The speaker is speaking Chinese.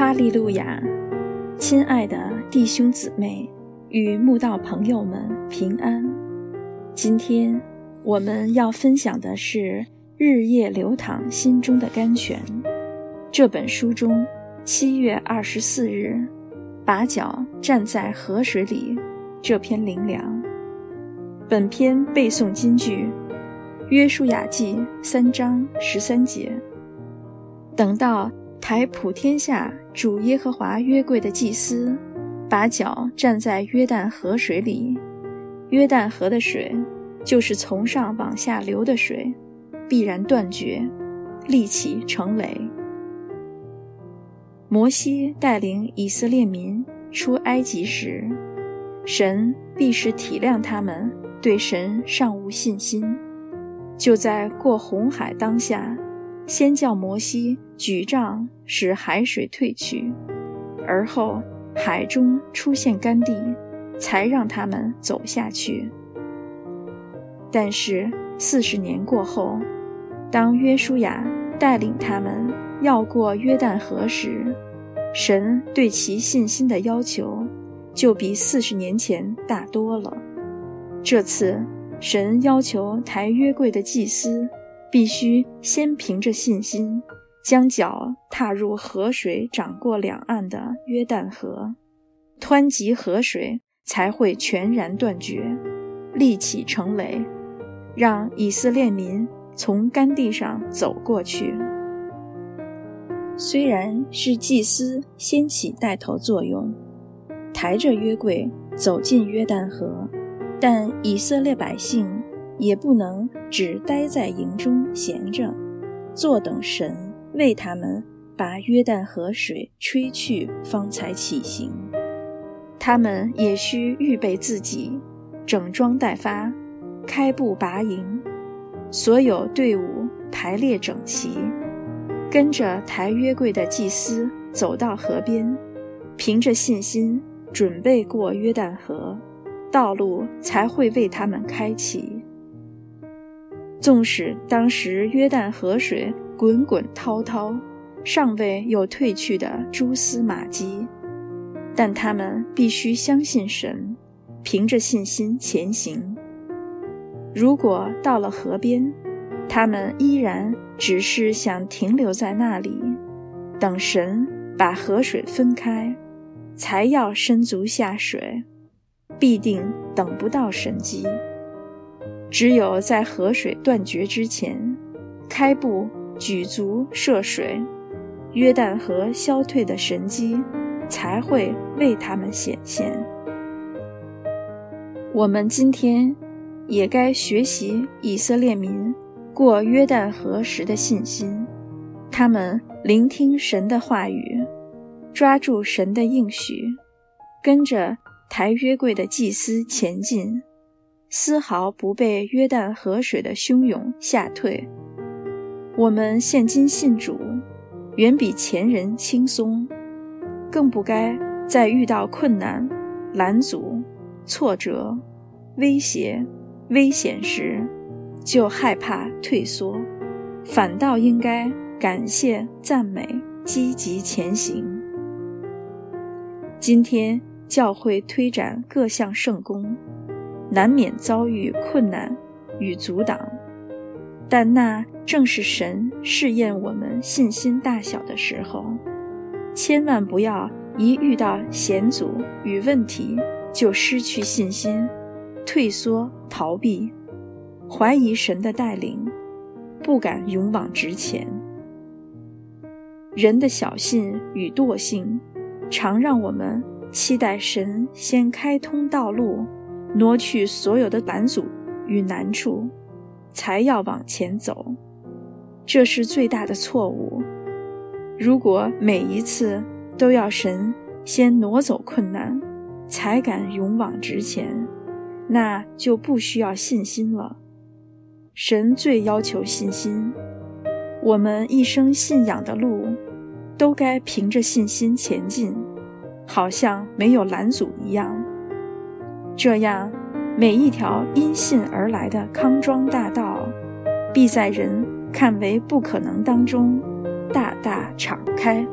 哈利路亚，亲爱的弟兄姊妹与慕道朋友们平安。今天我们要分享的是《日夜流淌心中的甘泉》这本书中七月二十四日，把脚站在河水里这篇灵粮。本篇背诵金句：约书亚记三章十三节。等到。台普天下主耶和华约柜的祭司，把脚站在约旦河水里。约旦河的水，就是从上往下流的水，必然断绝，立起成垒。摩西带领以色列民出埃及时，神必是体谅他们对神尚无信心，就在过红海当下。先叫摩西举杖使海水退去，而后海中出现干地，才让他们走下去。但是四十年过后，当约书亚带领他们要过约旦河时，神对其信心的要求就比四十年前大多了。这次神要求抬约柜的祭司。必须先凭着信心，将脚踏入河水涨过两岸的约旦河，湍急河水才会全然断绝，立起成垒，让以色列民从干地上走过去。虽然是祭司先起带头作用，抬着约柜走进约旦河，但以色列百姓。也不能只待在营中闲着，坐等神为他们把约旦河水吹去，方才起行。他们也需预备自己，整装待发，开步拔营。所有队伍排列整齐，跟着抬约柜的祭司走到河边，凭着信心准备过约旦河，道路才会为他们开启。纵使当时约旦河水滚滚滔滔，尚未有退去的蛛丝马迹，但他们必须相信神，凭着信心前行。如果到了河边，他们依然只是想停留在那里，等神把河水分开，才要伸足下水，必定等不到神迹。只有在河水断绝之前，开步举足涉水，约旦河消退的神机才会为他们显现。我们今天也该学习以色列民过约旦河时的信心，他们聆听神的话语，抓住神的应许，跟着抬约柜的祭司前进。丝毫不被约旦河水的汹涌吓退。我们现今信主，远比前人轻松，更不该在遇到困难、拦阻、挫折、威胁、危险时，就害怕退缩，反倒应该感谢、赞美，积极前行。今天教会推展各项圣功。难免遭遇困难与阻挡，但那正是神试验我们信心大小的时候。千万不要一遇到险阻与问题就失去信心、退缩、逃避、怀疑神的带领，不敢勇往直前。人的小信与惰性，常让我们期待神先开通道路。挪去所有的拦阻与难处，才要往前走，这是最大的错误。如果每一次都要神先挪走困难，才敢勇往直前，那就不需要信心了。神最要求信心，我们一生信仰的路，都该凭着信心前进，好像没有拦阻一样。这样，每一条因信而来的康庄大道，必在人看为不可能当中，大大敞开。